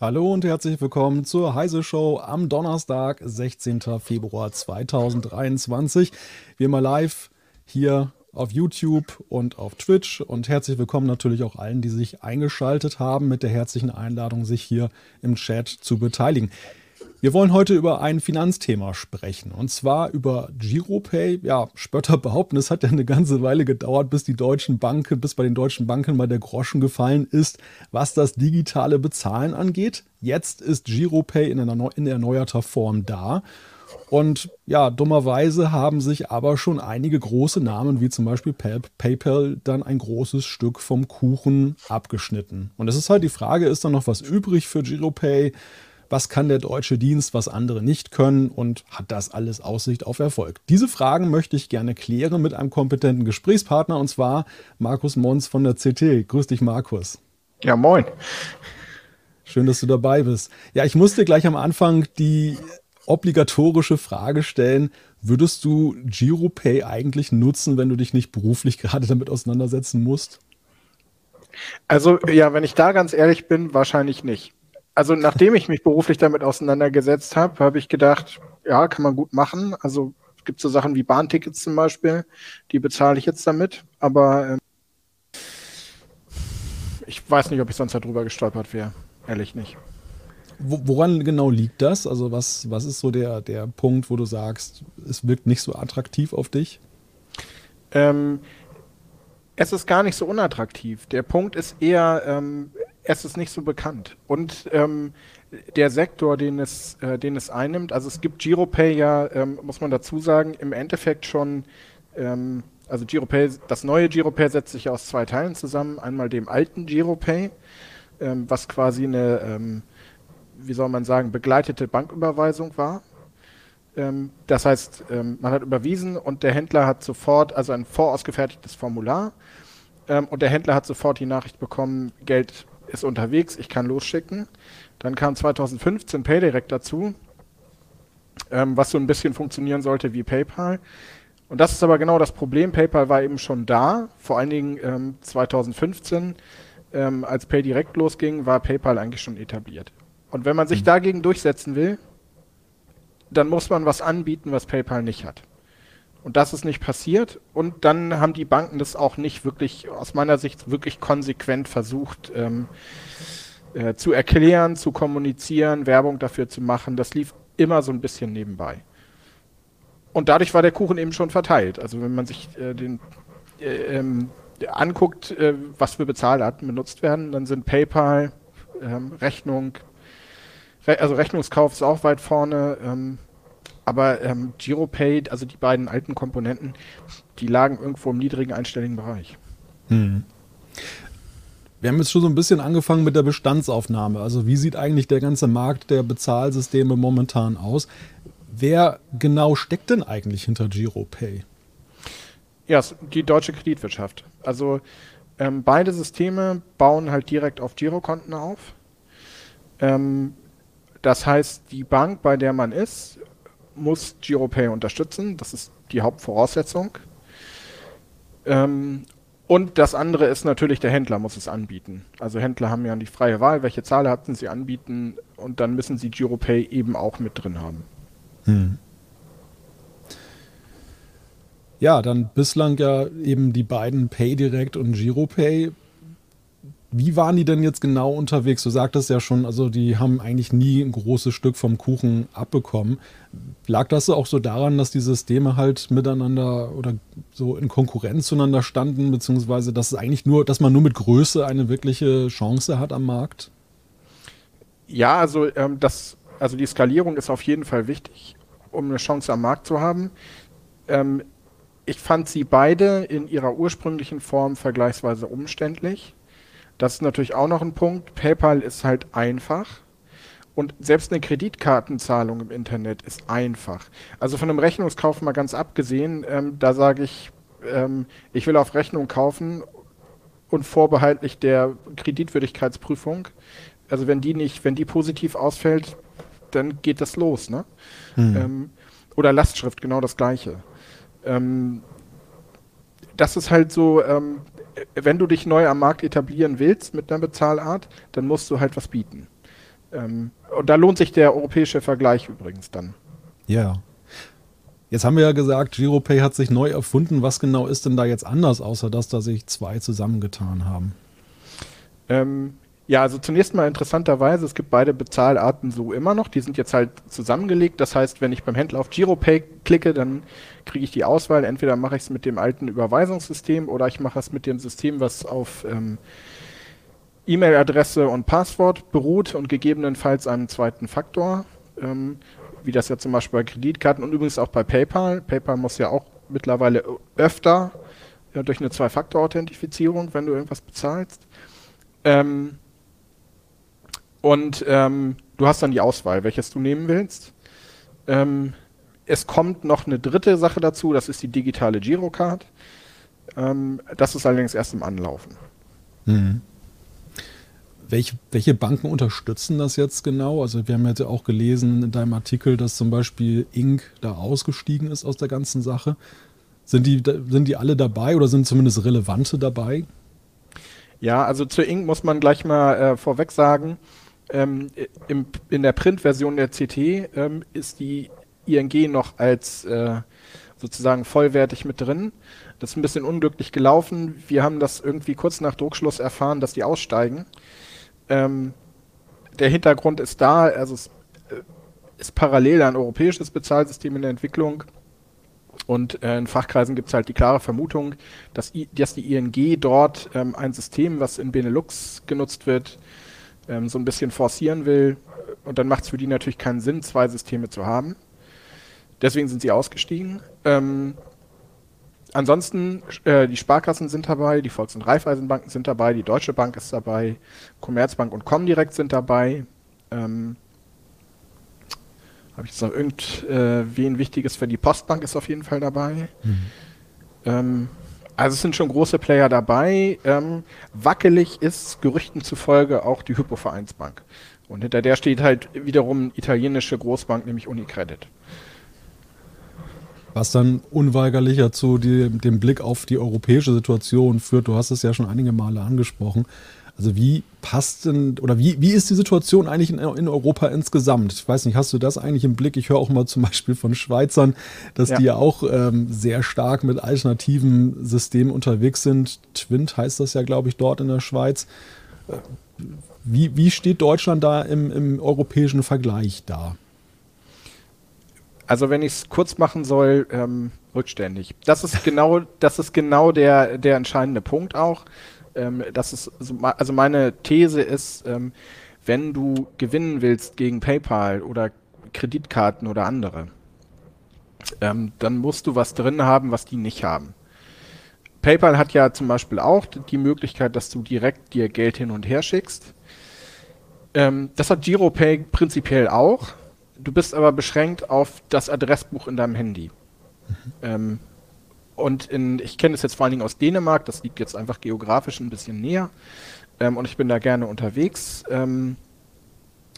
Hallo und herzlich willkommen zur Heise Show am Donnerstag, 16. Februar 2023. Wir mal live hier auf YouTube und auf Twitch und herzlich willkommen natürlich auch allen, die sich eingeschaltet haben mit der herzlichen Einladung, sich hier im Chat zu beteiligen. Wir wollen heute über ein Finanzthema sprechen und zwar über Giropay. Ja, Spötter behaupten, es hat ja eine ganze Weile gedauert, bis die deutschen Banken, bis bei den deutschen Banken mal der Groschen gefallen ist, was das digitale Bezahlen angeht. Jetzt ist Giropay in, erneuerter Form da. Und ja, dummerweise haben sich aber schon einige große Namen, wie zum Beispiel PayPal, dann ein großes Stück vom Kuchen abgeschnitten. Und es ist halt die Frage, ist da noch was übrig für Giropay? was kann der deutsche Dienst, was andere nicht können und hat das alles Aussicht auf Erfolg? Diese Fragen möchte ich gerne klären mit einem kompetenten Gesprächspartner und zwar Markus Mons von der CT. Grüß dich, Markus. Ja, moin. Schön, dass du dabei bist. Ja, ich musste gleich am Anfang die obligatorische Frage stellen, würdest du GiroPay eigentlich nutzen, wenn du dich nicht beruflich gerade damit auseinandersetzen musst? Also ja, wenn ich da ganz ehrlich bin, wahrscheinlich nicht also nachdem ich mich beruflich damit auseinandergesetzt habe, habe ich gedacht, ja, kann man gut machen. Also es gibt so Sachen wie Bahntickets zum Beispiel, die bezahle ich jetzt damit, aber ähm, ich weiß nicht, ob ich sonst darüber gestolpert wäre. Ehrlich nicht. Woran genau liegt das? Also was, was ist so der, der Punkt, wo du sagst, es wirkt nicht so attraktiv auf dich? Ähm, es ist gar nicht so unattraktiv. Der Punkt ist eher, ähm, es ist nicht so bekannt. Und ähm, der Sektor, den es, äh, den es einnimmt, also es gibt Giropay ja, ähm, muss man dazu sagen, im Endeffekt schon, ähm, also Giropay, das neue Giropay setzt sich aus zwei Teilen zusammen. Einmal dem alten Giropay, ähm, was quasi eine, ähm, wie soll man sagen, begleitete Banküberweisung war. Ähm, das heißt, man hat überwiesen und der Händler hat sofort, also ein vorausgefertigtes Formular, und der Händler hat sofort die Nachricht bekommen, Geld ist unterwegs, ich kann losschicken. Dann kam 2015 PayDirect dazu, ähm, was so ein bisschen funktionieren sollte wie PayPal. Und das ist aber genau das Problem. PayPal war eben schon da, vor allen Dingen ähm, 2015, ähm, als PayDirect losging, war PayPal eigentlich schon etabliert. Und wenn man sich mhm. dagegen durchsetzen will, dann muss man was anbieten, was PayPal nicht hat. Und das ist nicht passiert. Und dann haben die Banken das auch nicht wirklich, aus meiner Sicht, wirklich konsequent versucht ähm, äh, zu erklären, zu kommunizieren, Werbung dafür zu machen. Das lief immer so ein bisschen nebenbei. Und dadurch war der Kuchen eben schon verteilt. Also wenn man sich äh, den äh, ähm, anguckt, äh, was für Bezahlarten benutzt werden, dann sind PayPal, ähm, Rechnung, Re also Rechnungskauf ist auch weit vorne. Ähm, aber ähm, GiroPay, also die beiden alten Komponenten, die lagen irgendwo im niedrigen einstelligen Bereich. Hm. Wir haben jetzt schon so ein bisschen angefangen mit der Bestandsaufnahme. Also wie sieht eigentlich der ganze Markt der Bezahlsysteme momentan aus? Wer genau steckt denn eigentlich hinter GiroPay? Ja, die deutsche Kreditwirtschaft. Also ähm, beide Systeme bauen halt direkt auf Girokonten auf. Ähm, das heißt, die Bank, bei der man ist, muss GiroPay unterstützen. Das ist die Hauptvoraussetzung. Ähm, und das andere ist natürlich, der Händler muss es anbieten. Also Händler haben ja die freie Wahl, welche Zahlarten sie anbieten und dann müssen sie GiroPay eben auch mit drin haben. Hm. Ja, dann bislang ja eben die beiden PayDirect und GiroPay. Wie waren die denn jetzt genau unterwegs? Du sagtest ja schon, also die haben eigentlich nie ein großes Stück vom Kuchen abbekommen. Lag das auch so daran, dass die Systeme halt miteinander oder so in Konkurrenz zueinander standen, beziehungsweise dass es eigentlich nur, dass man nur mit Größe eine wirkliche Chance hat am Markt? Ja, also ähm, das, also die Skalierung ist auf jeden Fall wichtig, um eine Chance am Markt zu haben. Ähm, ich fand sie beide in ihrer ursprünglichen Form vergleichsweise umständlich. Das ist natürlich auch noch ein Punkt. PayPal ist halt einfach. Und selbst eine Kreditkartenzahlung im Internet ist einfach. Also von einem Rechnungskauf mal ganz abgesehen, ähm, da sage ich, ähm, ich will auf Rechnung kaufen und vorbehaltlich der Kreditwürdigkeitsprüfung. Also wenn die nicht, wenn die positiv ausfällt, dann geht das los, ne? Hm. Ähm, oder Lastschrift, genau das gleiche. Ähm, das ist halt so, ähm, wenn du dich neu am Markt etablieren willst mit einer Bezahlart, dann musst du halt was bieten. Ähm, und da lohnt sich der europäische Vergleich übrigens dann. Ja. Jetzt haben wir ja gesagt, Giropay hat sich neu erfunden. Was genau ist denn da jetzt anders, außer dass da sich zwei zusammengetan haben? Ähm, ja, also zunächst mal interessanterweise, es gibt beide Bezahlarten so immer noch. Die sind jetzt halt zusammengelegt. Das heißt, wenn ich beim Händler auf Giropay klicke, dann kriege ich die Auswahl. Entweder mache ich es mit dem alten Überweisungssystem oder ich mache es mit dem System, was auf ähm, E-Mail-Adresse und Passwort beruht und gegebenenfalls einem zweiten Faktor, ähm, wie das ja zum Beispiel bei Kreditkarten und übrigens auch bei PayPal. PayPal muss ja auch mittlerweile öfter ja, durch eine Zwei-Faktor-Authentifizierung, wenn du irgendwas bezahlst. Ähm, und ähm, du hast dann die Auswahl, welches du nehmen willst. Ähm, es kommt noch eine dritte Sache dazu, das ist die digitale Girocard. Ähm, das ist allerdings erst im Anlaufen. Mhm. Welche, welche, Banken unterstützen das jetzt genau? Also wir haben jetzt ja auch gelesen in deinem Artikel, dass zum Beispiel Inc. da ausgestiegen ist aus der ganzen Sache. Sind die, sind die alle dabei oder sind zumindest relevante dabei? Ja, also zu Inc. muss man gleich mal äh, vorweg sagen, ähm, im, in der Printversion der CT ähm, ist die ING noch als äh, sozusagen vollwertig mit drin. Das ist ein bisschen unglücklich gelaufen. Wir haben das irgendwie kurz nach Druckschluss erfahren, dass die aussteigen. Ähm, der Hintergrund ist da, also es äh, ist parallel ein europäisches Bezahlsystem in der Entwicklung. Und äh, in Fachkreisen gibt es halt die klare Vermutung, dass, I, dass die ING dort ähm, ein System, was in Benelux genutzt wird, ähm, so ein bisschen forcieren will. Und dann macht es für die natürlich keinen Sinn, zwei Systeme zu haben. Deswegen sind sie ausgestiegen. Ähm, ansonsten, äh, die Sparkassen sind dabei, die Volks- und Raiffeisenbanken sind dabei, die Deutsche Bank ist dabei, Commerzbank und Comdirect sind dabei. Ähm, Habe ich jetzt noch irgendwen äh, Wichtiges für die Postbank ist auf jeden Fall dabei. Mhm. Ähm, also es sind schon große Player dabei. Ähm, wackelig ist Gerüchten zufolge auch die Hypovereinsbank. Und hinter der steht halt wiederum italienische Großbank, nämlich Unicredit. Was dann unweigerlicher zu dem Blick auf die europäische Situation führt. Du hast es ja schon einige Male angesprochen. Also wie passt denn oder wie, wie ist die Situation eigentlich in, in Europa insgesamt? Ich weiß nicht, hast du das eigentlich im Blick? Ich höre auch mal zum Beispiel von Schweizern, dass ja. die ja auch ähm, sehr stark mit alternativen Systemen unterwegs sind. Twint heißt das ja, glaube ich, dort in der Schweiz. Äh, wie, wie steht Deutschland da im, im europäischen Vergleich da? Also wenn ich es kurz machen soll, ähm, rückständig. Das ist genau, das ist genau der, der entscheidende Punkt auch ähm, das ist, also meine These ist, ähm, wenn du gewinnen willst gegen PayPal oder Kreditkarten oder andere, ähm, dann musst du was drin haben, was die nicht haben. PayPal hat ja zum Beispiel auch die Möglichkeit, dass du direkt dir Geld hin und her schickst. Ähm, das hat GiroPay prinzipiell auch. Du bist aber beschränkt auf das Adressbuch in deinem Handy. Mhm. Ähm, und in, ich kenne es jetzt vor allen Dingen aus Dänemark, das liegt jetzt einfach geografisch ein bisschen näher. Ähm, und ich bin da gerne unterwegs. Ähm,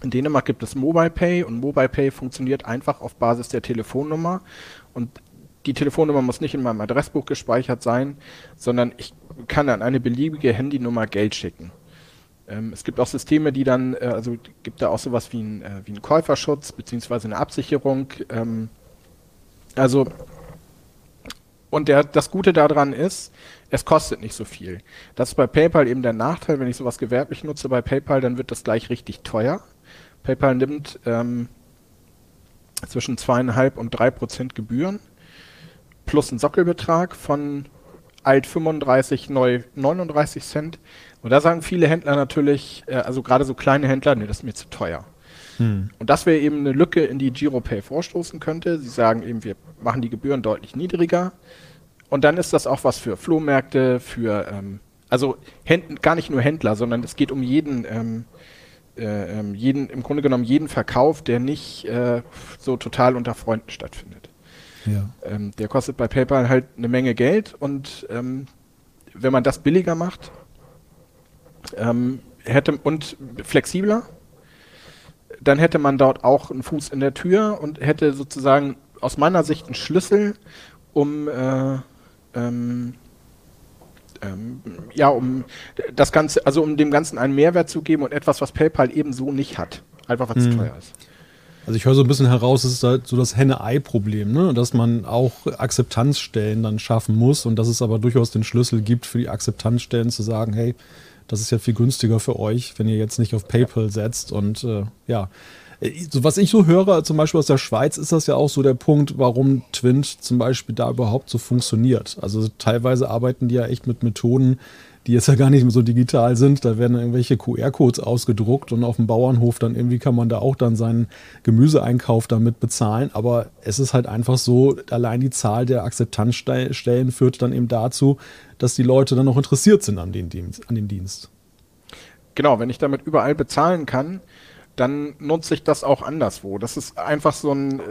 in Dänemark gibt es Mobile Pay und Mobile Pay funktioniert einfach auf Basis der Telefonnummer. Und die Telefonnummer muss nicht in meinem Adressbuch gespeichert sein, sondern ich kann an eine beliebige Handynummer Geld schicken. Ähm, es gibt auch Systeme, die dann, äh, also gibt da auch sowas wie, ein, äh, wie einen Käuferschutz beziehungsweise eine Absicherung. Ähm, also und der, das Gute daran ist, es kostet nicht so viel. Das ist bei PayPal eben der Nachteil, wenn ich sowas gewerblich nutze bei PayPal, dann wird das gleich richtig teuer. PayPal nimmt ähm, zwischen zweieinhalb und drei Prozent Gebühren plus einen Sockelbetrag von alt 35, neu 39 Cent. Und da sagen viele Händler natürlich, äh, also gerade so kleine Händler, nee, das ist mir zu teuer. Hm. Und das wäre eben eine Lücke, in die GiroPay vorstoßen könnte. Sie sagen eben, wir machen die Gebühren deutlich niedriger. Und dann ist das auch was für Flohmärkte, für, ähm, also Händ gar nicht nur Händler, sondern es geht um jeden, ähm, äh, ähm, jeden, im Grunde genommen jeden Verkauf, der nicht äh, so total unter Freunden stattfindet. Ja. Ähm, der kostet bei PayPal halt eine Menge Geld und ähm, wenn man das billiger macht, ähm, hätte und flexibler, dann hätte man dort auch einen Fuß in der Tür und hätte sozusagen aus meiner Sicht einen Schlüssel, um äh, ähm, ähm, ja, um das Ganze, also um dem Ganzen einen Mehrwert zu geben und etwas, was PayPal ebenso nicht hat. Einfach weil es hm. teuer ist. Also ich höre so ein bisschen heraus, es ist halt so das Henne-Ei-Problem, ne? dass man auch Akzeptanzstellen dann schaffen muss und dass es aber durchaus den Schlüssel gibt für die Akzeptanzstellen zu sagen, hey, das ist ja viel günstiger für euch, wenn ihr jetzt nicht auf PayPal setzt. Und äh, ja, so, was ich so höre, zum Beispiel aus der Schweiz, ist das ja auch so der Punkt, warum Twint zum Beispiel da überhaupt so funktioniert. Also teilweise arbeiten die ja echt mit Methoden, die jetzt ja gar nicht mehr so digital sind. Da werden irgendwelche QR-Codes ausgedruckt und auf dem Bauernhof dann irgendwie kann man da auch dann seinen Gemüseeinkauf damit bezahlen. Aber es ist halt einfach so, allein die Zahl der Akzeptanzstellen führt dann eben dazu, dass die Leute dann noch interessiert sind an, den Dienst, an dem Dienst. Genau, wenn ich damit überall bezahlen kann, dann nutze ich das auch anderswo. Das ist einfach so ein, äh,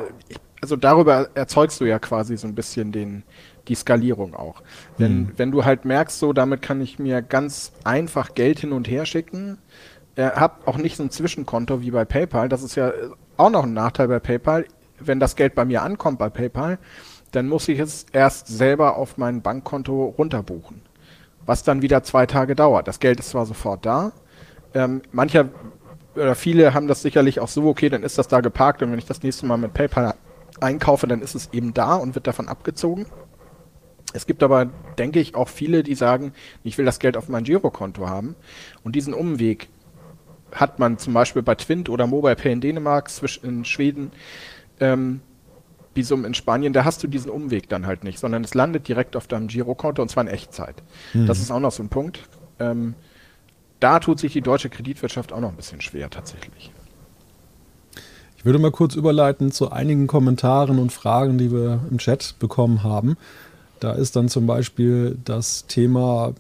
also darüber erzeugst du ja quasi so ein bisschen den, die Skalierung auch. Wenn, mhm. wenn du halt merkst, so damit kann ich mir ganz einfach Geld hin und her schicken, äh, hab auch nicht so ein Zwischenkonto wie bei PayPal. Das ist ja äh, auch noch ein Nachteil bei PayPal. Wenn das Geld bei mir ankommt bei PayPal, dann muss ich es erst selber auf mein Bankkonto runterbuchen. Was dann wieder zwei Tage dauert. Das Geld ist zwar sofort da. Ähm, mancher oder viele haben das sicherlich auch so, okay, dann ist das da geparkt und wenn ich das nächste Mal mit PayPal einkaufe, dann ist es eben da und wird davon abgezogen. Es gibt aber, denke ich, auch viele, die sagen, ich will das Geld auf mein Girokonto haben. Und diesen Umweg hat man zum Beispiel bei Twint oder MobilePay in Dänemark, in Schweden, ähm, Visum in Spanien, da hast du diesen Umweg dann halt nicht, sondern es landet direkt auf deinem Girokonto und zwar in Echtzeit. Mhm. Das ist auch noch so ein Punkt. Ähm, da tut sich die deutsche Kreditwirtschaft auch noch ein bisschen schwer tatsächlich. Ich würde mal kurz überleiten zu einigen Kommentaren und Fragen, die wir im Chat bekommen haben. Da ist dann zum Beispiel das Thema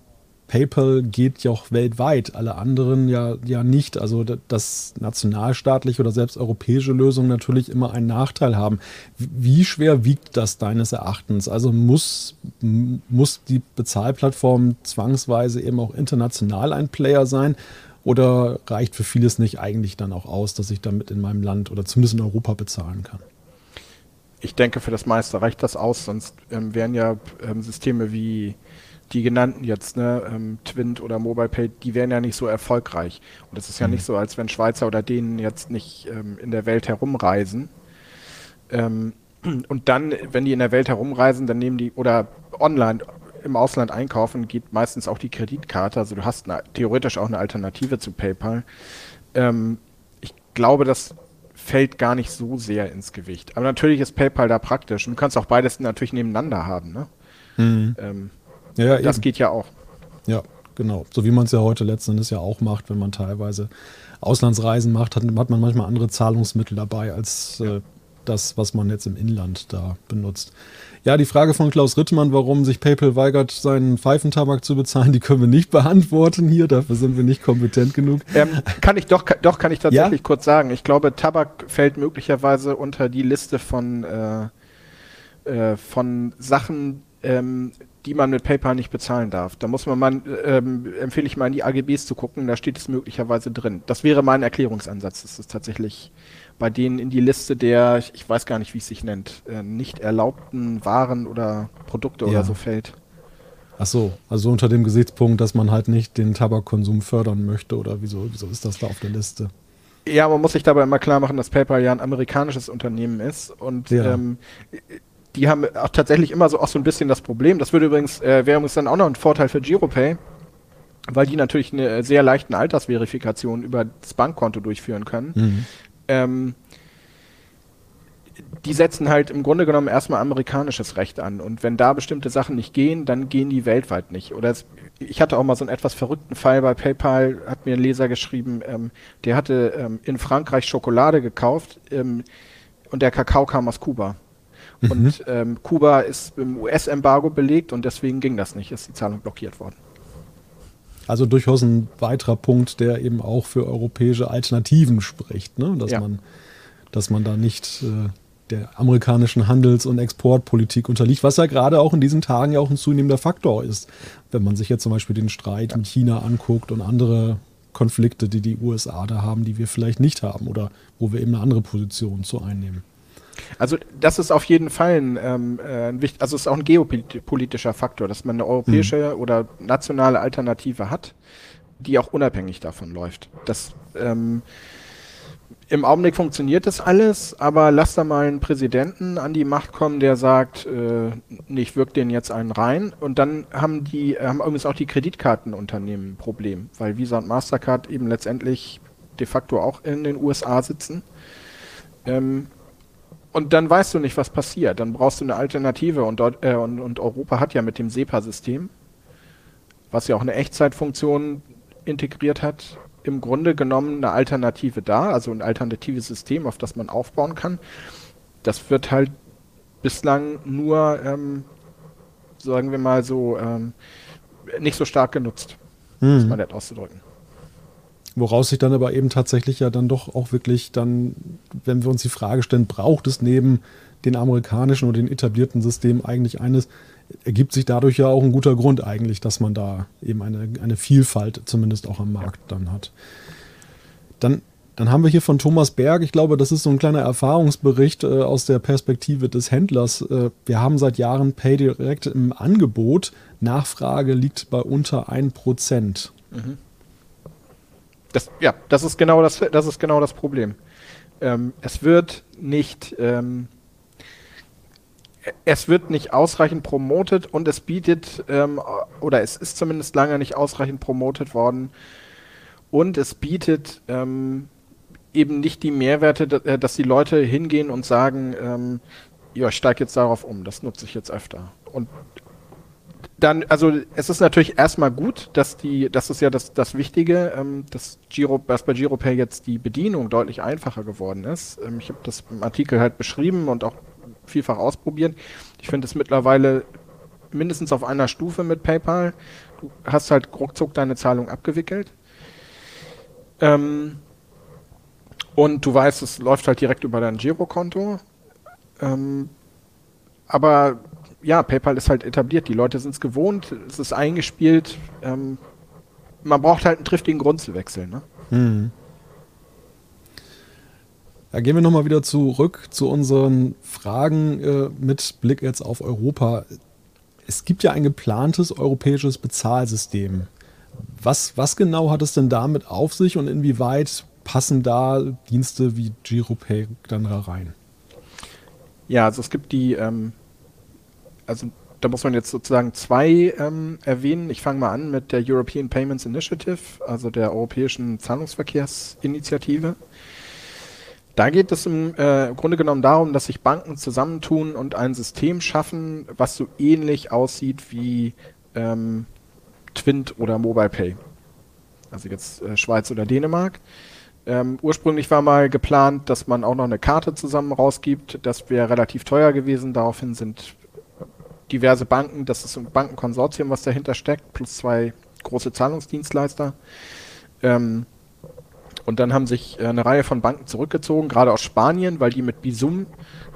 PayPal geht ja auch weltweit, alle anderen ja, ja nicht. Also dass nationalstaatliche oder selbst europäische Lösungen natürlich immer einen Nachteil haben. Wie schwer wiegt das deines Erachtens? Also muss, muss die Bezahlplattform zwangsweise eben auch international ein Player sein? Oder reicht für vieles nicht eigentlich dann auch aus, dass ich damit in meinem Land oder zumindest in Europa bezahlen kann? Ich denke, für das meiste reicht das aus, sonst ähm, wären ja ähm, Systeme wie die genannten jetzt, ne, ähm, Twint oder MobilePay, die wären ja nicht so erfolgreich. Und es ist ja mhm. nicht so, als wenn Schweizer oder denen jetzt nicht ähm, in der Welt herumreisen. Ähm, und dann, wenn die in der Welt herumreisen, dann nehmen die oder online im Ausland einkaufen, geht meistens auch die Kreditkarte. Also du hast eine, theoretisch auch eine Alternative zu PayPal. Ähm, ich glaube, dass fällt gar nicht so sehr ins Gewicht. Aber natürlich ist PayPal da praktisch. Und du kannst auch beides natürlich nebeneinander haben. Ne? Mhm. Ähm, ja, das eben. geht ja auch. Ja, genau. So wie man es ja heute letzten Endes ja auch macht, wenn man teilweise Auslandsreisen macht, hat, hat man manchmal andere Zahlungsmittel dabei als äh, das, was man jetzt im Inland da benutzt. Ja, die Frage von Klaus Rittmann, warum sich PayPal weigert, seinen Pfeifentabak zu bezahlen, die können wir nicht beantworten hier. Dafür sind wir nicht kompetent genug. Ähm, kann ich doch, doch kann ich tatsächlich ja? kurz sagen. Ich glaube, Tabak fällt möglicherweise unter die Liste von, äh, äh, von Sachen, ähm, die man mit PayPal nicht bezahlen darf. Da muss man mal, ähm, empfehle ich mal in die AGBs zu gucken, da steht es möglicherweise drin. Das wäre mein Erklärungsansatz. Das ist tatsächlich bei denen in die Liste der, ich, ich weiß gar nicht, wie es sich nennt, äh, nicht erlaubten Waren oder Produkte ja. oder so fällt. Ach so, also unter dem Gesichtspunkt, dass man halt nicht den Tabakkonsum fördern möchte oder wieso, wieso ist das da auf der Liste? Ja, man muss sich dabei immer klar machen, dass PayPal ja ein amerikanisches Unternehmen ist und ja. ähm, die haben auch tatsächlich immer so auch so ein bisschen das Problem. Das würde übrigens, äh, wäre übrigens dann auch noch ein Vorteil für GiroPay, weil die natürlich eine sehr leichte Altersverifikation über das Bankkonto durchführen können. Mhm. Ähm, die setzen halt im Grunde genommen erstmal amerikanisches Recht an. Und wenn da bestimmte Sachen nicht gehen, dann gehen die weltweit nicht. Oder es, ich hatte auch mal so einen etwas verrückten Fall bei PayPal, hat mir ein Leser geschrieben, ähm, der hatte ähm, in Frankreich Schokolade gekauft ähm, und der Kakao kam aus Kuba. Mhm. Und ähm, Kuba ist im US-Embargo belegt und deswegen ging das nicht, ist die Zahlung blockiert worden. Also durchaus ein weiterer Punkt, der eben auch für europäische Alternativen spricht, ne? dass, ja. man, dass man da nicht äh, der amerikanischen Handels- und Exportpolitik unterliegt, was ja gerade auch in diesen Tagen ja auch ein zunehmender Faktor ist. Wenn man sich jetzt zum Beispiel den Streit mit China anguckt und andere Konflikte, die die USA da haben, die wir vielleicht nicht haben oder wo wir eben eine andere Position zu einnehmen. Also das ist auf jeden Fall ein, ähm, äh, ein wichtig, also es ist auch ein geopolitischer Faktor, dass man eine europäische mhm. oder nationale Alternative hat, die auch unabhängig davon läuft. Das ähm, im Augenblick funktioniert das alles, aber lass da mal einen Präsidenten an die Macht kommen, der sagt, äh, ich wirke den jetzt einen rein. Und dann haben die, haben übrigens auch die Kreditkartenunternehmen ein Problem, weil Visa und Mastercard eben letztendlich de facto auch in den USA sitzen. Ähm, und dann weißt du nicht, was passiert. Dann brauchst du eine Alternative. Und, dort, äh, und, und Europa hat ja mit dem SEPA-System, was ja auch eine Echtzeitfunktion integriert hat, im Grunde genommen eine Alternative da, also ein alternatives System, auf das man aufbauen kann. Das wird halt bislang nur, ähm, sagen wir mal so, ähm, nicht so stark genutzt, hm. muss man nett auszudrücken. Woraus sich dann aber eben tatsächlich ja dann doch auch wirklich dann, wenn wir uns die Frage stellen, braucht es neben den amerikanischen oder den etablierten Systemen eigentlich eines, ergibt sich dadurch ja auch ein guter Grund eigentlich, dass man da eben eine, eine Vielfalt zumindest auch am Markt dann hat. Dann, dann haben wir hier von Thomas Berg, ich glaube, das ist so ein kleiner Erfahrungsbericht äh, aus der Perspektive des Händlers. Äh, wir haben seit Jahren PayDirect im Angebot. Nachfrage liegt bei unter 1%. Mhm. Das, ja, das ist genau das, das, ist genau das Problem. Ähm, es wird nicht ähm, es wird nicht ausreichend promotet und es bietet, ähm, oder es ist zumindest lange nicht ausreichend promotet worden und es bietet ähm, eben nicht die Mehrwerte, äh, dass die Leute hingehen und sagen, ähm, ja, ich steige jetzt darauf um, das nutze ich jetzt öfter. Und dann, also es ist natürlich erstmal gut, dass die, das ist ja das, das Wichtige, ähm, dass, Giro, dass bei GiroPay jetzt die Bedienung deutlich einfacher geworden ist. Ähm, ich habe das im Artikel halt beschrieben und auch vielfach ausprobiert. Ich finde es mittlerweile mindestens auf einer Stufe mit PayPal. Du hast halt ruckzuck deine Zahlung abgewickelt. Ähm, und du weißt, es läuft halt direkt über dein Girokonto. Ähm, aber ja, PayPal ist halt etabliert. Die Leute sind es gewohnt, es ist eingespielt. Ähm, man braucht halt einen triftigen Grund zu wechseln. Ne? Mhm. Ja, gehen wir nochmal wieder zurück zu unseren Fragen äh, mit Blick jetzt auf Europa. Es gibt ja ein geplantes europäisches Bezahlsystem. Was, was genau hat es denn damit auf sich und inwieweit passen da Dienste wie GiroPay dann da rein? Ja, also es gibt die, ähm, also da muss man jetzt sozusagen zwei ähm, erwähnen. Ich fange mal an mit der European Payments Initiative, also der Europäischen Zahlungsverkehrsinitiative. Da geht es im äh, Grunde genommen darum, dass sich Banken zusammentun und ein System schaffen, was so ähnlich aussieht wie ähm, Twint oder MobilePay. Also jetzt äh, Schweiz oder Dänemark. Ähm, ursprünglich war mal geplant, dass man auch noch eine Karte zusammen rausgibt. Das wäre relativ teuer gewesen. Daraufhin sind diverse Banken, das ist ein Bankenkonsortium, was dahinter steckt, plus zwei große Zahlungsdienstleister. Ähm, und dann haben sich äh, eine Reihe von Banken zurückgezogen, gerade aus Spanien, weil die mit Bisum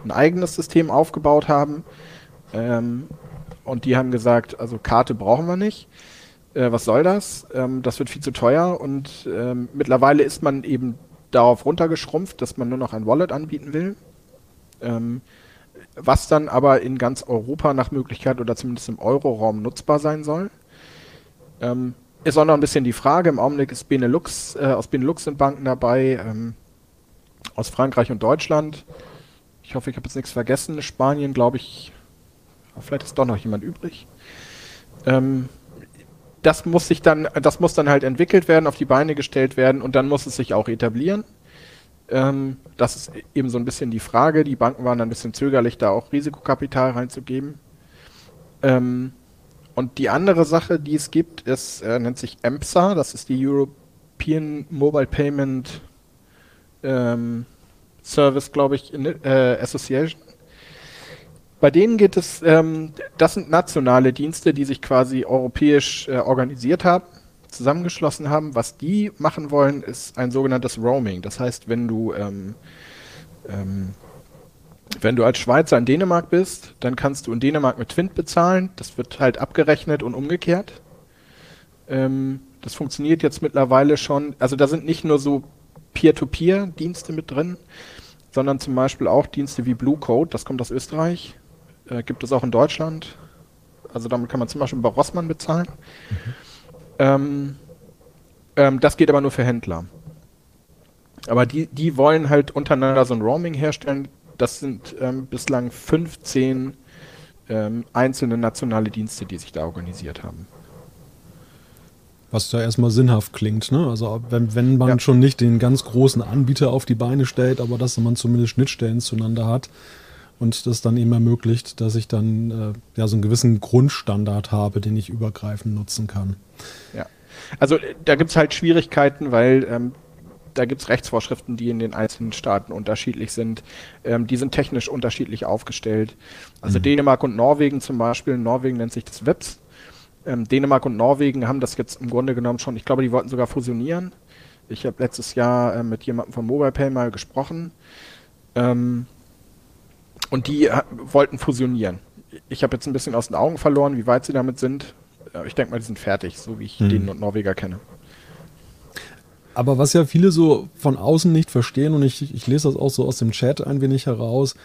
ein eigenes System aufgebaut haben. Ähm, und die haben gesagt, also Karte brauchen wir nicht. Äh, was soll das? Ähm, das wird viel zu teuer. Und ähm, mittlerweile ist man eben darauf runtergeschrumpft, dass man nur noch ein Wallet anbieten will. Was dann aber in ganz Europa nach Möglichkeit oder zumindest im Euroraum nutzbar sein soll. Ähm, ist auch noch ein bisschen die Frage. Im Augenblick ist Benelux, äh, aus Benelux sind Banken dabei, ähm, aus Frankreich und Deutschland. Ich hoffe, ich habe jetzt nichts vergessen. Spanien, glaube ich, vielleicht ist doch noch jemand übrig. Ähm, das muss sich dann, das muss dann halt entwickelt werden, auf die Beine gestellt werden und dann muss es sich auch etablieren. Ähm, das ist eben so ein bisschen die Frage. Die Banken waren ein bisschen zögerlich, da auch Risikokapital reinzugeben. Ähm, und die andere Sache, die es gibt, ist, äh, nennt sich EMPSA, das ist die European Mobile Payment ähm, Service, glaube ich, in, äh, Association. Bei denen geht es, ähm, das sind nationale Dienste, die sich quasi europäisch äh, organisiert haben, zusammengeschlossen haben. Was die machen wollen, ist ein sogenanntes Roaming. Das heißt, wenn du ähm, ähm, wenn du als Schweizer in Dänemark bist, dann kannst du in Dänemark mit Twint bezahlen. Das wird halt abgerechnet und umgekehrt. Ähm, das funktioniert jetzt mittlerweile schon. Also da sind nicht nur so Peer-to-Peer-Dienste mit drin, sondern zum Beispiel auch Dienste wie Blue Code, das kommt aus Österreich, äh, gibt es auch in Deutschland. Also damit kann man zum Beispiel bei Rossmann bezahlen. Mhm. Ähm, ähm, das geht aber nur für Händler. Aber die, die wollen halt untereinander so ein Roaming herstellen. Das sind ähm, bislang 15 ähm, einzelne nationale Dienste, die sich da organisiert haben. Was da erstmal sinnhaft klingt, ne? Also wenn, wenn man ja. schon nicht den ganz großen Anbieter auf die Beine stellt, aber dass man zumindest Schnittstellen zueinander hat, und das dann eben ermöglicht, dass ich dann äh, ja so einen gewissen Grundstandard habe, den ich übergreifend nutzen kann. Ja, also da gibt es halt Schwierigkeiten, weil ähm, da gibt es Rechtsvorschriften, die in den einzelnen Staaten unterschiedlich sind. Ähm, die sind technisch unterschiedlich aufgestellt. Also mhm. Dänemark und Norwegen zum Beispiel, Norwegen nennt sich das WEPS. Ähm, Dänemark und Norwegen haben das jetzt im Grunde genommen schon, ich glaube, die wollten sogar fusionieren. Ich habe letztes Jahr äh, mit jemandem von MobilePay mal gesprochen. Ähm, und die äh, wollten fusionieren. Ich habe jetzt ein bisschen aus den Augen verloren, wie weit sie damit sind. Ich denke mal, die sind fertig, so wie ich hm. den Norweger kenne. Aber was ja viele so von außen nicht verstehen, und ich, ich lese das auch so aus dem Chat ein wenig heraus,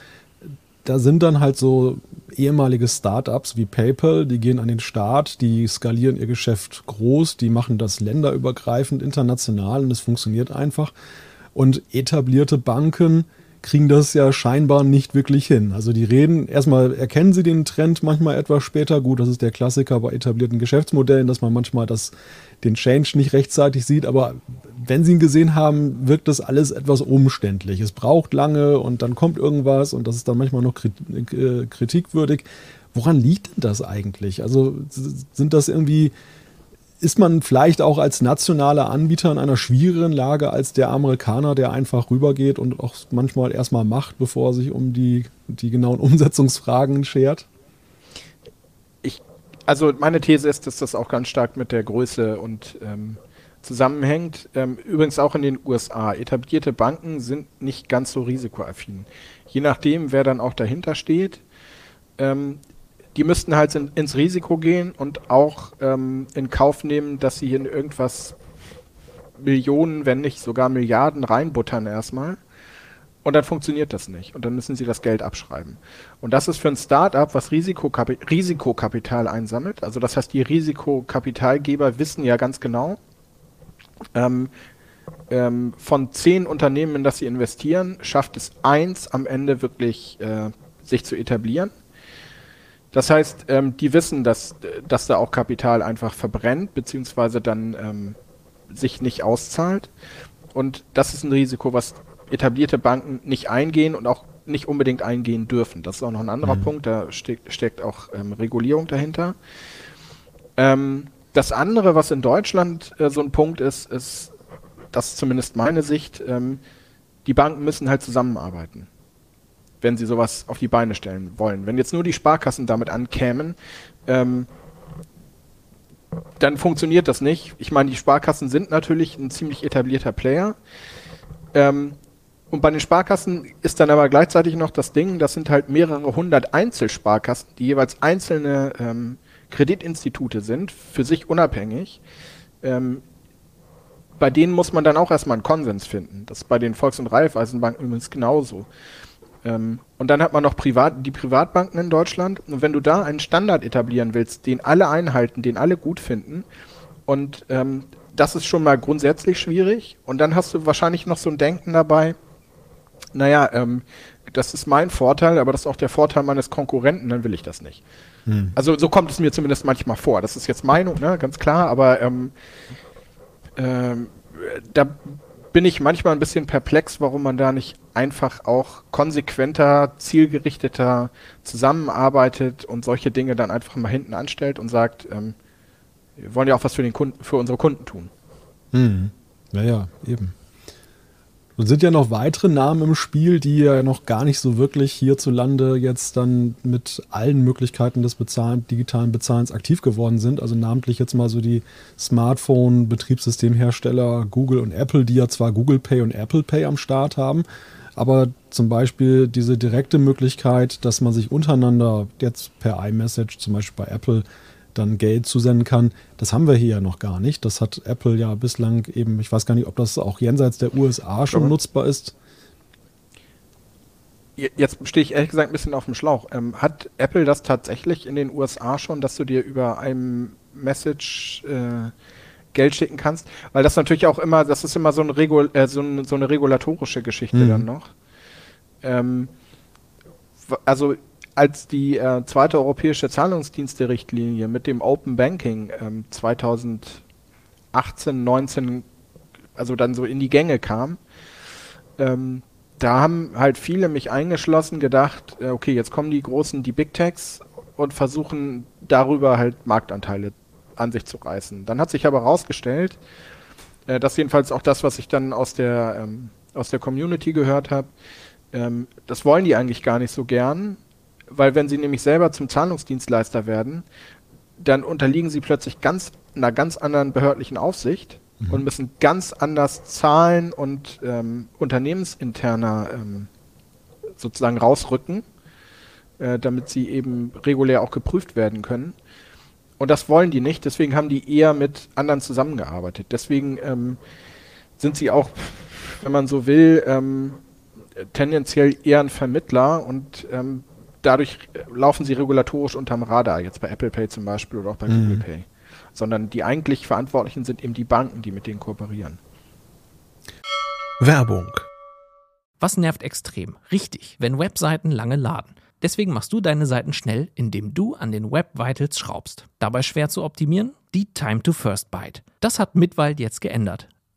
da sind dann halt so ehemalige Startups wie PayPal, die gehen an den Start, die skalieren ihr Geschäft groß, die machen das länderübergreifend, international und es funktioniert einfach. Und etablierte Banken, kriegen das ja scheinbar nicht wirklich hin. Also die reden, erstmal erkennen sie den Trend manchmal etwas später. Gut, das ist der Klassiker bei etablierten Geschäftsmodellen, dass man manchmal das, den Change nicht rechtzeitig sieht. Aber wenn sie ihn gesehen haben, wirkt das alles etwas umständlich. Es braucht lange und dann kommt irgendwas und das ist dann manchmal noch äh, kritikwürdig. Woran liegt denn das eigentlich? Also sind das irgendwie ist man vielleicht auch als nationaler Anbieter in einer schwierigeren Lage als der Amerikaner, der einfach rübergeht und auch manchmal erstmal macht, bevor er sich um die, die genauen Umsetzungsfragen schert? Ich, also meine These ist, dass das auch ganz stark mit der Größe und ähm, zusammenhängt. Ähm, übrigens auch in den USA. Etablierte Banken sind nicht ganz so risikoaffin. Je nachdem, wer dann auch dahinter steht. Ähm, die müssten halt in, ins Risiko gehen und auch ähm, in Kauf nehmen, dass sie in irgendwas Millionen, wenn nicht sogar Milliarden reinbuttern erstmal. Und dann funktioniert das nicht. Und dann müssen sie das Geld abschreiben. Und das ist für ein Startup, was Risikokapi Risikokapital einsammelt. Also das heißt, die Risikokapitalgeber wissen ja ganz genau, ähm, ähm, von zehn Unternehmen, in das sie investieren, schafft es eins am Ende wirklich äh, sich zu etablieren. Das heißt, ähm, die wissen, dass, dass da auch Kapital einfach verbrennt, beziehungsweise dann ähm, sich nicht auszahlt. Und das ist ein Risiko, was etablierte Banken nicht eingehen und auch nicht unbedingt eingehen dürfen. Das ist auch noch ein anderer mhm. Punkt, da steckt, steckt auch ähm, Regulierung dahinter. Ähm, das andere, was in Deutschland äh, so ein Punkt ist, ist, das ist zumindest meine Sicht, ähm, die Banken müssen halt zusammenarbeiten wenn sie sowas auf die Beine stellen wollen. Wenn jetzt nur die Sparkassen damit ankämen, ähm, dann funktioniert das nicht. Ich meine, die Sparkassen sind natürlich ein ziemlich etablierter Player. Ähm, und bei den Sparkassen ist dann aber gleichzeitig noch das Ding, das sind halt mehrere hundert Einzelsparkassen, die jeweils einzelne ähm, Kreditinstitute sind, für sich unabhängig. Ähm, bei denen muss man dann auch erstmal einen Konsens finden. Das ist bei den Volks- und Raiffeisenbanken übrigens genauso. Ähm, und dann hat man noch Privat, die Privatbanken in Deutschland. Und wenn du da einen Standard etablieren willst, den alle einhalten, den alle gut finden, und ähm, das ist schon mal grundsätzlich schwierig. Und dann hast du wahrscheinlich noch so ein Denken dabei, naja, ähm, das ist mein Vorteil, aber das ist auch der Vorteil meines Konkurrenten, dann will ich das nicht. Hm. Also so kommt es mir zumindest manchmal vor. Das ist jetzt Meinung, ne, ganz klar, aber ähm, ähm, da bin ich manchmal ein bisschen perplex, warum man da nicht einfach auch konsequenter, zielgerichteter zusammenarbeitet und solche Dinge dann einfach mal hinten anstellt und sagt, ähm, wir wollen ja auch was für den Kunden, für unsere Kunden tun. Hm. Ja, eben. Und sind ja noch weitere Namen im Spiel, die ja noch gar nicht so wirklich hierzulande jetzt dann mit allen Möglichkeiten des Bezahlen, digitalen Bezahlens aktiv geworden sind. Also namentlich jetzt mal so die Smartphone-Betriebssystemhersteller Google und Apple, die ja zwar Google Pay und Apple Pay am Start haben, aber zum Beispiel diese direkte Möglichkeit, dass man sich untereinander jetzt per iMessage, zum Beispiel bei Apple, dann Geld zusenden kann. Das haben wir hier ja noch gar nicht. Das hat Apple ja bislang eben, ich weiß gar nicht, ob das auch jenseits der USA schon nutzbar ist. Jetzt stehe ich ehrlich gesagt ein bisschen auf dem Schlauch. Ähm, hat Apple das tatsächlich in den USA schon, dass du dir über ein Message äh, Geld schicken kannst? Weil das natürlich auch immer, das ist immer so, ein Regul äh, so, ein, so, eine regulatorische Geschichte mhm. dann noch. Ähm, also als die äh, zweite europäische Zahlungsdienste-Richtlinie mit dem Open Banking ähm, 2018, 19, also dann so in die Gänge kam, ähm, da haben halt viele mich eingeschlossen gedacht, äh, okay, jetzt kommen die großen, die Big Techs und versuchen darüber halt Marktanteile an sich zu reißen. Dann hat sich aber herausgestellt, äh, das jedenfalls auch das, was ich dann aus der, ähm, aus der Community gehört habe, ähm, das wollen die eigentlich gar nicht so gern, weil wenn sie nämlich selber zum Zahlungsdienstleister werden, dann unterliegen sie plötzlich ganz einer ganz anderen behördlichen Aufsicht mhm. und müssen ganz anders zahlen und ähm, unternehmensinterner ähm, sozusagen rausrücken, äh, damit sie eben regulär auch geprüft werden können. Und das wollen die nicht, deswegen haben die eher mit anderen zusammengearbeitet. Deswegen ähm, sind sie auch, wenn man so will, ähm, tendenziell eher ein Vermittler und ähm, dadurch laufen sie regulatorisch unterm Radar, jetzt bei Apple Pay zum Beispiel oder auch bei mhm. Google Pay. Sondern die eigentlich Verantwortlichen sind eben die Banken, die mit denen kooperieren. Werbung. Was nervt extrem? Richtig, wenn Webseiten lange laden. Deswegen machst du deine Seiten schnell, indem du an den Web Vitals schraubst. Dabei schwer zu optimieren? Die Time to First Byte. Das hat Mitwald jetzt geändert.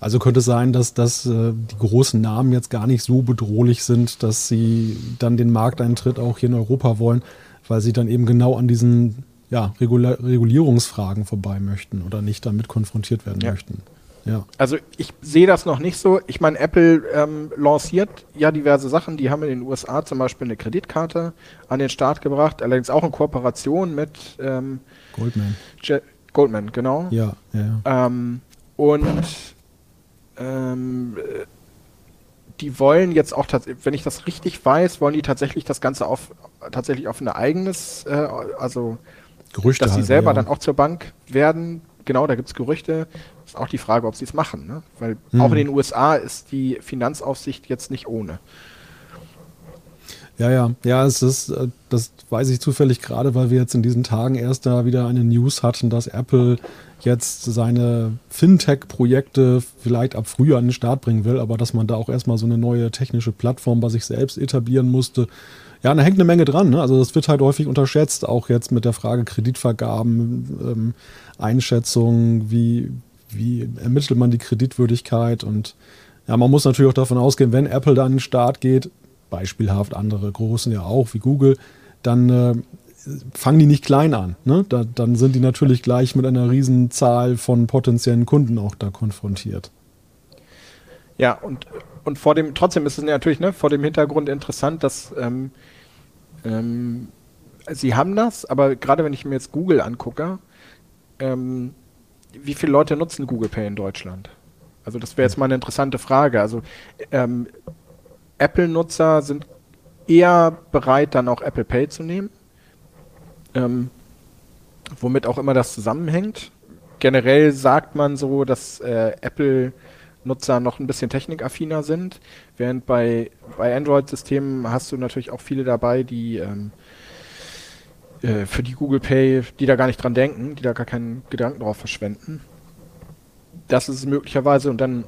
Also könnte es sein, dass, dass äh, die großen Namen jetzt gar nicht so bedrohlich sind, dass sie dann den Markteintritt auch hier in Europa wollen, weil sie dann eben genau an diesen ja, Regula Regulierungsfragen vorbei möchten oder nicht damit konfrontiert werden ja. möchten. Ja. Also ich sehe das noch nicht so. Ich meine, Apple ähm, lanciert ja diverse Sachen. Die haben in den USA zum Beispiel eine Kreditkarte an den Start gebracht, allerdings auch in Kooperation mit ähm, Goldman. Je Goldman, genau. Ja, ja. Ähm, und ähm, die wollen jetzt auch, wenn ich das richtig weiß, wollen die tatsächlich das Ganze auf tatsächlich auf ein eigenes, äh, also Gerüchte dass sie selber ja. dann auch zur Bank werden. Genau, da gibt es Gerüchte. Ist auch die Frage, ob sie es machen, ne? Weil hm. auch in den USA ist die Finanzaufsicht jetzt nicht ohne. Ja, ja, ja, es ist, äh, das weiß ich zufällig gerade, weil wir jetzt in diesen Tagen erst da wieder eine News hatten, dass Apple jetzt seine Fintech-Projekte vielleicht ab Frühjahr an den Start bringen will, aber dass man da auch erstmal so eine neue technische Plattform bei sich selbst etablieren musste. Ja, da hängt eine Menge dran. Ne? Also das wird halt häufig unterschätzt, auch jetzt mit der Frage Kreditvergaben, ähm, Einschätzung, wie, wie ermittelt man die Kreditwürdigkeit und ja, man muss natürlich auch davon ausgehen, wenn Apple da an den Start geht, beispielhaft andere großen ja auch wie Google, dann äh, fangen die nicht klein an. Ne? Da, dann sind die natürlich gleich mit einer riesen Zahl von potenziellen Kunden auch da konfrontiert. Ja, und, und vor dem, trotzdem ist es natürlich ne, vor dem Hintergrund interessant, dass ähm, ähm, sie haben das, aber gerade wenn ich mir jetzt Google angucke, ähm, wie viele Leute nutzen Google Pay in Deutschland? Also das wäre jetzt mal eine interessante Frage. Also ähm, Apple-Nutzer sind eher bereit, dann auch Apple Pay zu nehmen ähm, womit auch immer das zusammenhängt. Generell sagt man so, dass äh, Apple-Nutzer noch ein bisschen technikaffiner sind, während bei, bei Android-Systemen hast du natürlich auch viele dabei, die ähm, äh, für die Google Pay, die da gar nicht dran denken, die da gar keinen Gedanken drauf verschwenden. Das ist möglicherweise und dann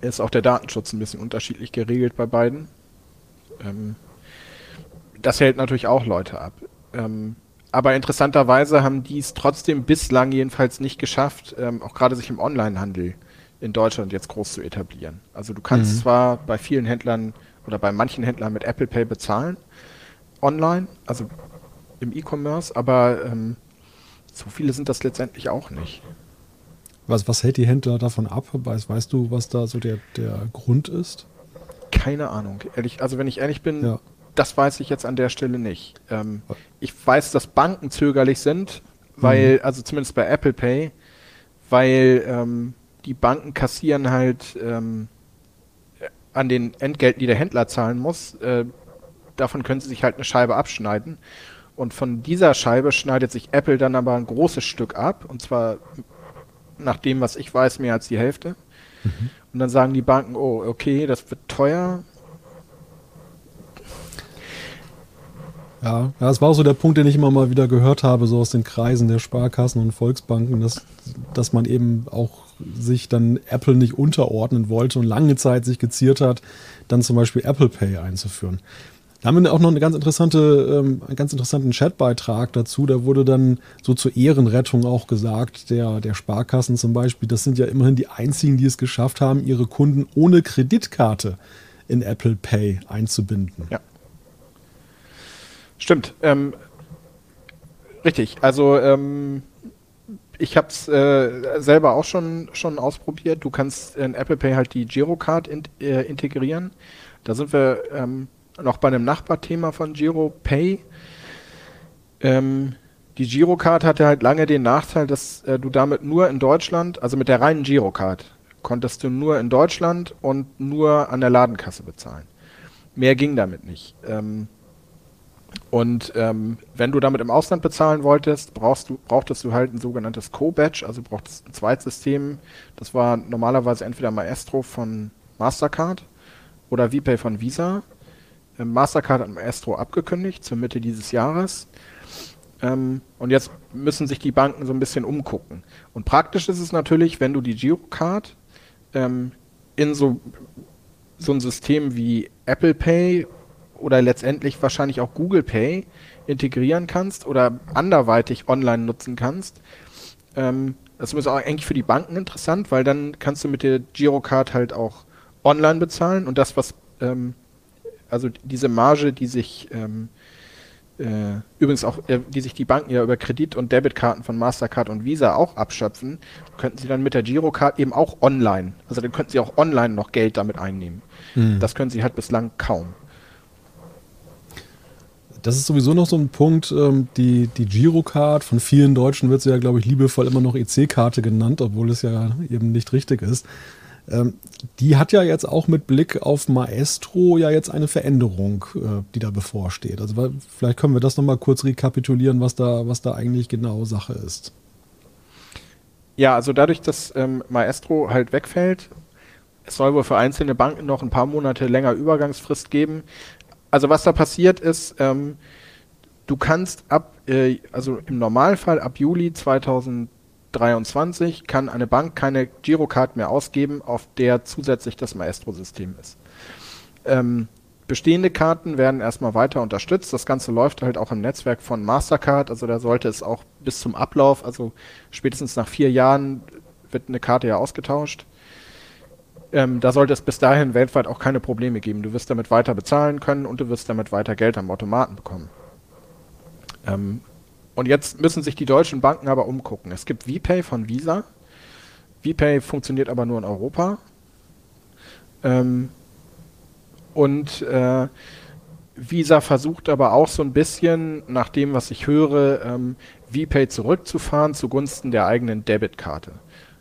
ist auch der Datenschutz ein bisschen unterschiedlich geregelt bei beiden. Ähm, das hält natürlich auch Leute ab. Ähm, aber interessanterweise haben die es trotzdem bislang jedenfalls nicht geschafft, ähm, auch gerade sich im Onlinehandel in Deutschland jetzt groß zu etablieren. Also du kannst mhm. zwar bei vielen Händlern oder bei manchen Händlern mit Apple Pay bezahlen, online, also im E-Commerce, aber ähm, so viele sind das letztendlich auch nicht. Was, was hält die Händler davon ab? Weißt, weißt du, was da so der, der Grund ist? Keine Ahnung. Ehrlich, also wenn ich ehrlich bin, ja. Das weiß ich jetzt an der Stelle nicht. Ähm, ich weiß, dass Banken zögerlich sind, weil, mhm. also zumindest bei Apple Pay, weil ähm, die Banken kassieren halt ähm, an den Entgelten, die der Händler zahlen muss, äh, davon können sie sich halt eine Scheibe abschneiden. Und von dieser Scheibe schneidet sich Apple dann aber ein großes Stück ab, und zwar nach dem, was ich weiß, mehr als die Hälfte. Mhm. Und dann sagen die Banken, oh, okay, das wird teuer. Ja, das war auch so der Punkt, den ich immer mal wieder gehört habe, so aus den Kreisen der Sparkassen und Volksbanken, dass, dass man eben auch sich dann Apple nicht unterordnen wollte und lange Zeit sich geziert hat, dann zum Beispiel Apple Pay einzuführen. Da haben wir auch noch eine ganz interessante, ähm, einen ganz interessanten Chatbeitrag dazu. Da wurde dann so zur Ehrenrettung auch gesagt, der, der Sparkassen zum Beispiel, das sind ja immerhin die einzigen, die es geschafft haben, ihre Kunden ohne Kreditkarte in Apple Pay einzubinden. Ja. Stimmt. Ähm, richtig. Also ähm, ich habe es äh, selber auch schon, schon ausprobiert. Du kannst in Apple Pay halt die Girocard in, äh, integrieren. Da sind wir ähm, noch bei einem Nachbarthema von GiroPay. Ähm, die Girocard hatte halt lange den Nachteil, dass äh, du damit nur in Deutschland, also mit der reinen Girocard, konntest du nur in Deutschland und nur an der Ladenkasse bezahlen. Mehr ging damit nicht. Ähm, und ähm, wenn du damit im Ausland bezahlen wolltest, brauchst du, brauchtest du halt ein sogenanntes Co-Badge, also brauchtest ein Zweitsystem. Das war normalerweise entweder Maestro von Mastercard oder VPay von Visa. Ähm, Mastercard hat Maestro abgekündigt zur Mitte dieses Jahres. Ähm, und jetzt müssen sich die Banken so ein bisschen umgucken. Und praktisch ist es natürlich, wenn du die Girocard ähm, in so, so ein System wie Apple Pay oder letztendlich wahrscheinlich auch Google Pay integrieren kannst oder anderweitig online nutzen kannst. Ähm, das ist auch eigentlich für die Banken interessant, weil dann kannst du mit der Girocard halt auch online bezahlen und das, was ähm, also diese Marge, die sich ähm, äh, übrigens auch, äh, die sich die Banken ja über Kredit- und Debitkarten von Mastercard und Visa auch abschöpfen, könnten sie dann mit der Girocard eben auch online, also dann könnten sie auch online noch Geld damit einnehmen. Mhm. Das können sie halt bislang kaum. Das ist sowieso noch so ein Punkt, ähm, die, die Girocard, von vielen Deutschen wird sie ja, glaube ich, liebevoll immer noch EC-Karte genannt, obwohl es ja eben nicht richtig ist. Ähm, die hat ja jetzt auch mit Blick auf Maestro ja jetzt eine Veränderung, äh, die da bevorsteht. Also vielleicht können wir das nochmal kurz rekapitulieren, was da, was da eigentlich genau Sache ist. Ja, also dadurch, dass ähm, Maestro halt wegfällt, es soll wohl für einzelne Banken noch ein paar Monate länger Übergangsfrist geben. Also was da passiert ist, ähm, du kannst ab, äh, also im Normalfall ab Juli 2020 23 kann eine Bank keine Girocard mehr ausgeben, auf der zusätzlich das Maestro-System ist. Ähm, bestehende Karten werden erstmal weiter unterstützt. Das Ganze läuft halt auch im Netzwerk von Mastercard. Also da sollte es auch bis zum Ablauf, also spätestens nach vier Jahren, wird eine Karte ja ausgetauscht. Ähm, da sollte es bis dahin weltweit auch keine Probleme geben. Du wirst damit weiter bezahlen können und du wirst damit weiter Geld am Automaten bekommen. Ähm, und jetzt müssen sich die deutschen Banken aber umgucken. Es gibt VPay von Visa. VPay funktioniert aber nur in Europa. Ähm, und äh, Visa versucht aber auch so ein bisschen, nach dem, was ich höre, ähm, VPay zurückzufahren zugunsten der eigenen Debitkarte.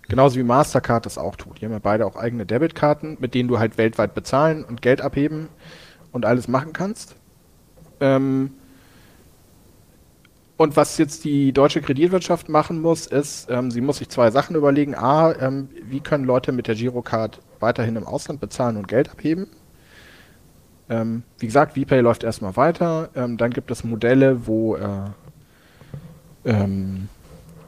Genauso wie Mastercard das auch tut. Die haben ja beide auch eigene Debitkarten, mit denen du halt weltweit bezahlen und Geld abheben und alles machen kannst. Ähm, und was jetzt die deutsche Kreditwirtschaft machen muss, ist, ähm, sie muss sich zwei Sachen überlegen. A, ähm, wie können Leute mit der Girocard weiterhin im Ausland bezahlen und Geld abheben? Ähm, wie gesagt, VPay läuft erstmal weiter. Ähm, dann gibt es Modelle, wo, äh, ähm,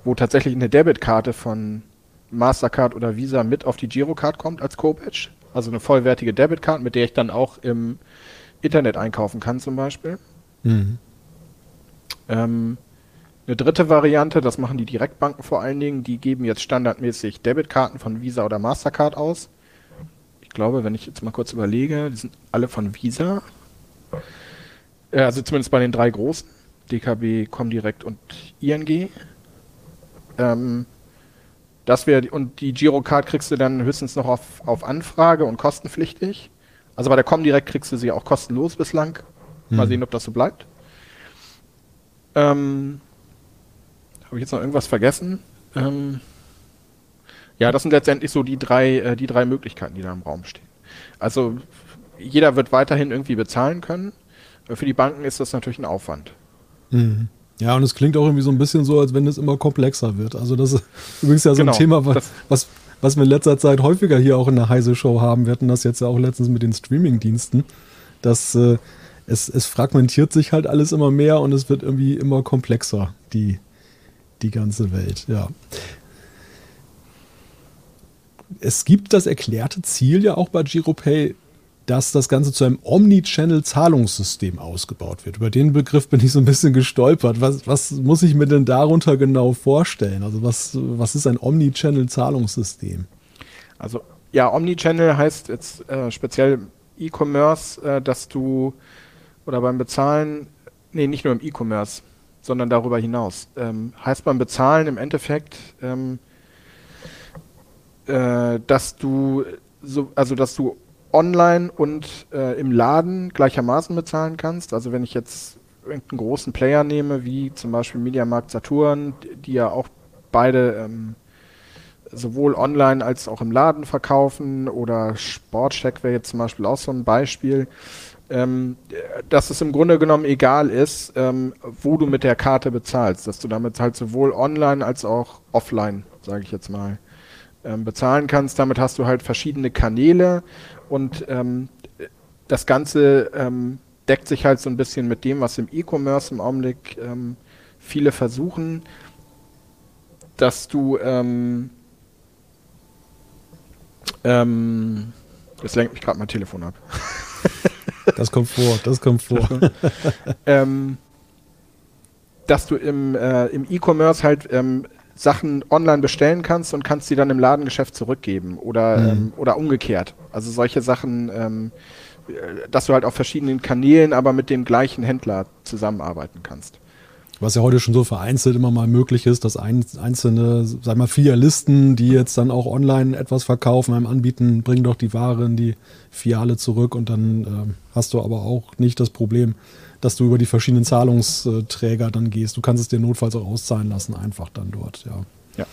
wo tatsächlich eine Debitkarte von Mastercard oder Visa mit auf die Girocard kommt als Co-Badge. Also eine vollwertige Debitkarte, mit der ich dann auch im Internet einkaufen kann zum Beispiel. Mhm. Ähm, eine dritte Variante, das machen die Direktbanken vor allen Dingen, die geben jetzt standardmäßig Debitkarten von Visa oder Mastercard aus. Ich glaube, wenn ich jetzt mal kurz überlege, die sind alle von Visa. Äh, also zumindest bei den drei großen, DKB, Comdirect und ING. Ähm, das wäre und die Girocard kriegst du dann höchstens noch auf, auf Anfrage und kostenpflichtig. Also bei der Comdirect kriegst du sie auch kostenlos bislang. Mal hm. sehen, ob das so bleibt. Ähm, Habe ich jetzt noch irgendwas vergessen? Ähm, ja, das sind letztendlich so die drei, äh, die drei Möglichkeiten, die da im Raum stehen. Also jeder wird weiterhin irgendwie bezahlen können. Für die Banken ist das natürlich ein Aufwand. Mhm. Ja, und es klingt auch irgendwie so ein bisschen so, als wenn es immer komplexer wird. Also das ist übrigens ja so genau, ein Thema, was, was, was wir in letzter Zeit häufiger hier auch in der Heise Show haben. Wir hatten das jetzt ja auch letztens mit den Streaming-Diensten, dass äh, es, es fragmentiert sich halt alles immer mehr und es wird irgendwie immer komplexer, die, die ganze Welt, ja. Es gibt das erklärte Ziel ja auch bei GiroPay, dass das Ganze zu einem Omnichannel-Zahlungssystem ausgebaut wird. Über den Begriff bin ich so ein bisschen gestolpert. Was, was muss ich mir denn darunter genau vorstellen? Also was, was ist ein Omnichannel-Zahlungssystem? Also ja, Omnichannel heißt jetzt äh, speziell E-Commerce, äh, dass du oder beim Bezahlen, nee, nicht nur im E-Commerce, sondern darüber hinaus. Ähm, heißt beim Bezahlen im Endeffekt, ähm, äh, dass du so, also dass du online und äh, im Laden gleichermaßen bezahlen kannst. Also wenn ich jetzt irgendeinen großen Player nehme, wie zum Beispiel Mediamarkt Saturn, die ja auch beide ähm, sowohl online als auch im Laden verkaufen oder Sportcheck wäre jetzt zum Beispiel auch so ein Beispiel ähm, dass es im Grunde genommen egal ist, ähm, wo du mit der Karte bezahlst, dass du damit halt sowohl online als auch offline, sage ich jetzt mal, ähm, bezahlen kannst. Damit hast du halt verschiedene Kanäle und ähm, das Ganze ähm, deckt sich halt so ein bisschen mit dem, was im E-Commerce im Augenblick ähm, viele versuchen, dass du ähm, Jetzt lenkt mich gerade mein Telefon ab. Das kommt vor, das kommt vor. ähm, dass du im, äh, im E-Commerce halt ähm, Sachen online bestellen kannst und kannst sie dann im Ladengeschäft zurückgeben oder, mhm. ähm, oder umgekehrt. Also solche Sachen, ähm, äh, dass du halt auf verschiedenen Kanälen, aber mit dem gleichen Händler zusammenarbeiten kannst. Was ja heute schon so vereinzelt immer mal möglich ist, dass ein, einzelne, sag mal, Filialisten, die jetzt dann auch online etwas verkaufen, einem anbieten, bringen doch die Ware in die Filiale zurück und dann äh, hast du aber auch nicht das Problem, dass du über die verschiedenen Zahlungsträger dann gehst. Du kannst es dir notfalls auch auszahlen lassen, einfach dann dort, ja. Ja.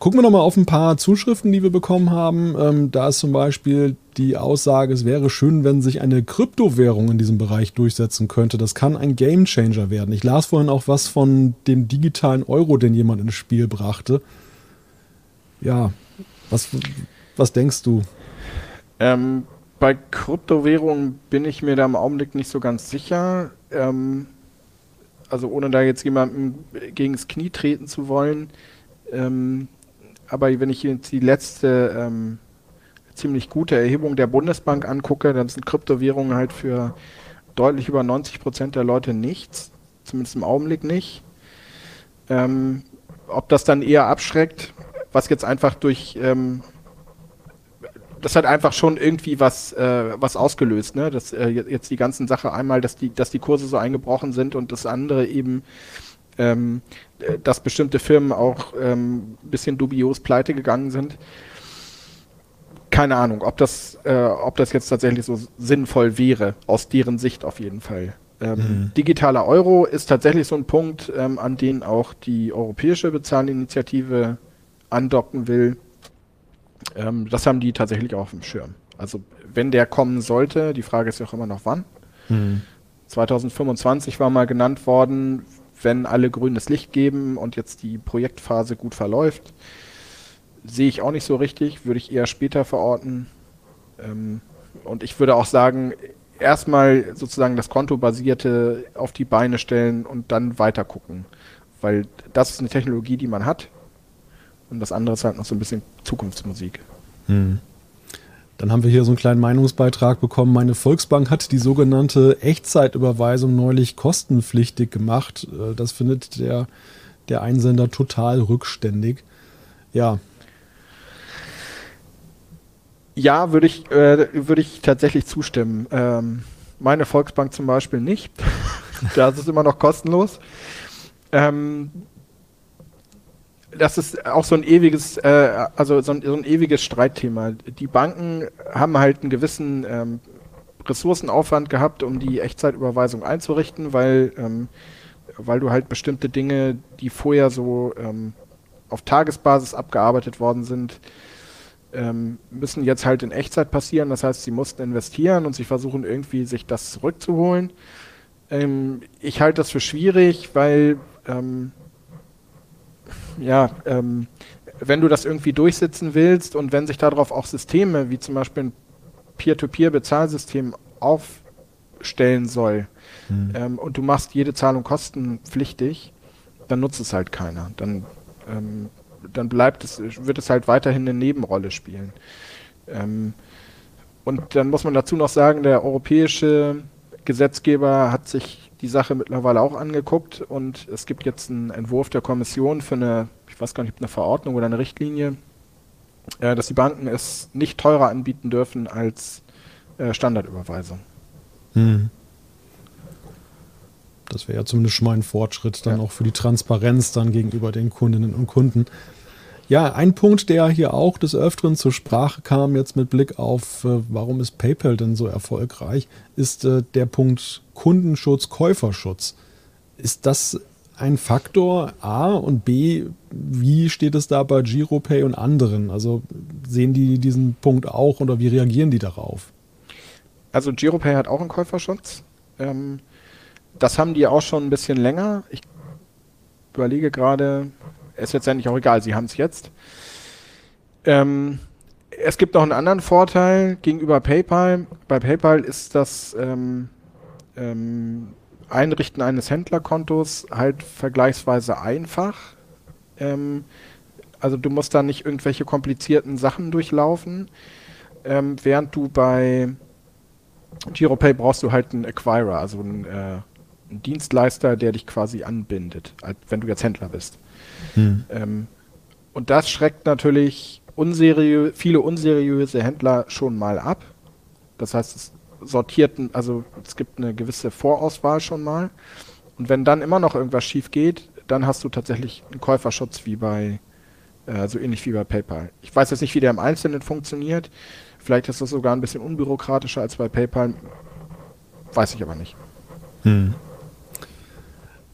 Gucken wir nochmal auf ein paar Zuschriften, die wir bekommen haben. Ähm, da ist zum Beispiel die Aussage, es wäre schön, wenn sich eine Kryptowährung in diesem Bereich durchsetzen könnte. Das kann ein Gamechanger werden. Ich las vorhin auch was von dem digitalen Euro, den jemand ins Spiel brachte. Ja, was, was denkst du? Ähm, bei Kryptowährungen bin ich mir da im Augenblick nicht so ganz sicher. Ähm, also ohne da jetzt jemandem gegen das Knie treten zu wollen. Ähm, aber wenn ich jetzt die letzte ähm, ziemlich gute Erhebung der Bundesbank angucke, dann sind Kryptowährungen halt für deutlich über 90 Prozent der Leute nichts, zumindest im Augenblick nicht. Ähm, ob das dann eher abschreckt, was jetzt einfach durch ähm, das hat einfach schon irgendwie was, äh, was ausgelöst, ne? Dass äh, jetzt die ganzen Sache einmal, dass die, dass die Kurse so eingebrochen sind und das andere eben ähm, dass bestimmte Firmen auch ein ähm, bisschen dubios pleite gegangen sind. Keine Ahnung, ob das, äh, ob das jetzt tatsächlich so sinnvoll wäre, aus deren Sicht auf jeden Fall. Ähm, mhm. Digitaler Euro ist tatsächlich so ein Punkt, ähm, an den auch die europäische Bezahlinitiative andocken will. Ähm, das haben die tatsächlich auch auf dem Schirm. Also wenn der kommen sollte, die Frage ist ja auch immer noch wann. Mhm. 2025 war mal genannt worden, wenn alle grünes Licht geben und jetzt die Projektphase gut verläuft, sehe ich auch nicht so richtig, würde ich eher später verorten. Ähm, und ich würde auch sagen, erstmal sozusagen das Kontobasierte auf die Beine stellen und dann weiter gucken. Weil das ist eine Technologie, die man hat. Und das andere ist halt noch so ein bisschen Zukunftsmusik. Hm. Dann haben wir hier so einen kleinen Meinungsbeitrag bekommen. Meine Volksbank hat die sogenannte Echtzeitüberweisung neulich kostenpflichtig gemacht. Äh, das findet der, der Einsender total rückständig. Ja. Ja, würde ich, äh, würde ich tatsächlich zustimmen. Ähm, meine Volksbank zum Beispiel nicht. da ist es immer noch kostenlos. Ähm, das ist auch so ein ewiges, äh, also so ein, so ein, ewiges Streitthema. Die Banken haben halt einen gewissen ähm, Ressourcenaufwand gehabt, um die Echtzeitüberweisung einzurichten, weil, ähm, weil du halt bestimmte Dinge, die vorher so ähm, auf Tagesbasis abgearbeitet worden sind, ähm, müssen jetzt halt in Echtzeit passieren. Das heißt, sie mussten investieren und sie versuchen irgendwie sich das zurückzuholen. Ähm, ich halte das für schwierig, weil ähm, ja, ähm, wenn du das irgendwie durchsetzen willst und wenn sich darauf auch Systeme wie zum Beispiel ein Peer-to-Peer-Bezahlsystem aufstellen soll mhm. ähm, und du machst jede Zahlung kostenpflichtig, dann nutzt es halt keiner. Dann, ähm, dann bleibt es, wird es halt weiterhin eine Nebenrolle spielen. Ähm, und dann muss man dazu noch sagen, der europäische Gesetzgeber hat sich die Sache mittlerweile auch angeguckt und es gibt jetzt einen Entwurf der Kommission für eine, ich weiß gar nicht, eine Verordnung oder eine Richtlinie, äh, dass die Banken es nicht teurer anbieten dürfen als äh, Standardüberweisung. Hm. Das wäre ja zumindest schon mal ein Fortschritt dann ja. auch für die Transparenz dann gegenüber den Kundinnen und Kunden. Ja, ein Punkt, der hier auch des Öfteren zur Sprache kam, jetzt mit Blick auf, äh, warum ist PayPal denn so erfolgreich, ist äh, der Punkt Kundenschutz, Käuferschutz. Ist das ein Faktor A und B, wie steht es da bei GiroPay und anderen? Also sehen die diesen Punkt auch oder wie reagieren die darauf? Also GiroPay hat auch einen Käuferschutz. Ähm, das haben die auch schon ein bisschen länger. Ich überlege gerade, ist letztendlich auch egal, sie haben es jetzt. Ähm, es gibt noch einen anderen Vorteil gegenüber PayPal. Bei PayPal ist das ähm, Einrichten eines Händlerkontos halt vergleichsweise einfach. Ähm, also du musst da nicht irgendwelche komplizierten Sachen durchlaufen. Ähm, während du bei GiroPay brauchst du halt einen Acquirer, also einen, äh, einen Dienstleister, der dich quasi anbindet, wenn du jetzt Händler bist. Hm. Ähm, und das schreckt natürlich unseriö viele unseriöse Händler schon mal ab. Das heißt, es sortiert, also es gibt eine gewisse Vorauswahl schon mal. Und wenn dann immer noch irgendwas schief geht, dann hast du tatsächlich einen Käuferschutz wie bei, äh, so ähnlich wie bei PayPal. Ich weiß jetzt nicht, wie der im Einzelnen funktioniert. Vielleicht ist das sogar ein bisschen unbürokratischer als bei PayPal. Weiß ich aber nicht. Hm.